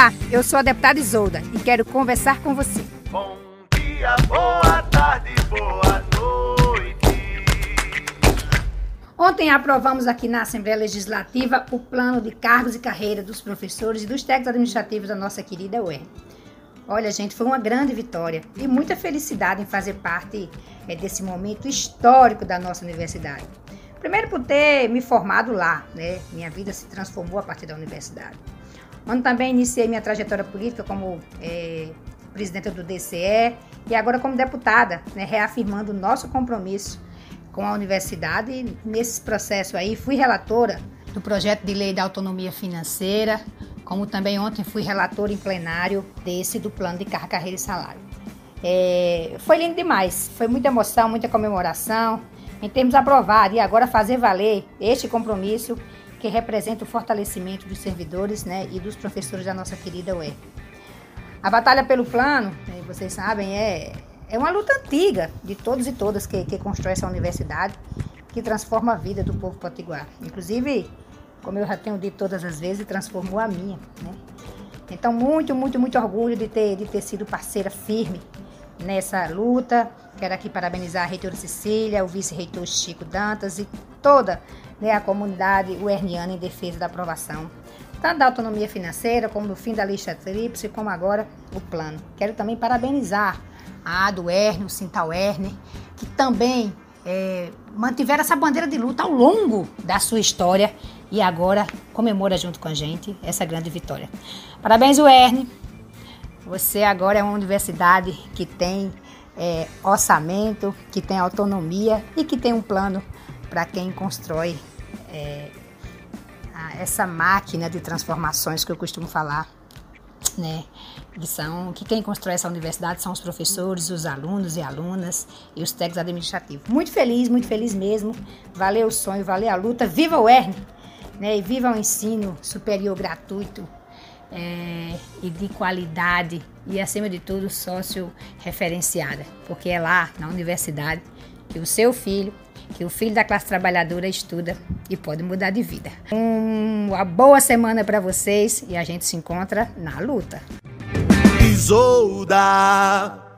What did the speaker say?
Olá, eu sou a deputada Isolda e quero conversar com você. Bom dia, boa tarde, boa noite. Ontem aprovamos aqui na Assembleia Legislativa o plano de cargos e carreira dos professores e dos técnicos administrativos da nossa querida UER. Olha, gente, foi uma grande vitória e muita felicidade em fazer parte é, desse momento histórico da nossa universidade. Primeiro por ter me formado lá, né? Minha vida se transformou a partir da universidade. Onde também iniciei minha trajetória política como é, presidenta do DCE e agora como deputada, né, reafirmando o nosso compromisso com a universidade. Nesse processo aí, fui relatora do projeto de lei da autonomia financeira, como também ontem fui relatora em plenário desse do plano de carga, carreira e salário. É, foi lindo demais, foi muita emoção, muita comemoração, em termos aprovar e agora fazer valer este compromisso que representa o fortalecimento dos servidores né, e dos professores da nossa querida UER. A batalha pelo plano, né, vocês sabem, é, é uma luta antiga de todos e todas que, que constrói essa universidade, que transforma a vida do povo potiguar. Inclusive, como eu já tenho dito todas as vezes, transformou a minha. Né? Então, muito, muito, muito orgulho de ter, de ter sido parceira firme nessa luta. Quero aqui parabenizar a reitora Cecília, o vice-reitor Chico Dantas e toda né, a comunidade uerniana em defesa da aprovação, tanto da autonomia financeira, como do fim da lista tríplice, como agora o plano. Quero também parabenizar a ADO Erne, o Sintal Erne, que também é, mantiveram essa bandeira de luta ao longo da sua história e agora comemora junto com a gente essa grande vitória. Parabéns, Erne. Você agora é uma universidade que tem é, orçamento, que tem autonomia e que tem um plano para quem constrói é, essa máquina de transformações que eu costumo falar, né? Que são que quem constrói essa universidade são os professores, os alunos e alunas e os técnicos administrativos. Muito feliz, muito feliz mesmo. Valeu o sonho, valeu a luta. Viva o ERN, né? E viva o ensino superior gratuito é, e de qualidade e acima de tudo sócio referenciada, porque é lá na universidade que o seu filho que o filho da classe trabalhadora estuda e pode mudar de vida. Uma boa semana para vocês e a gente se encontra na luta. Isolda.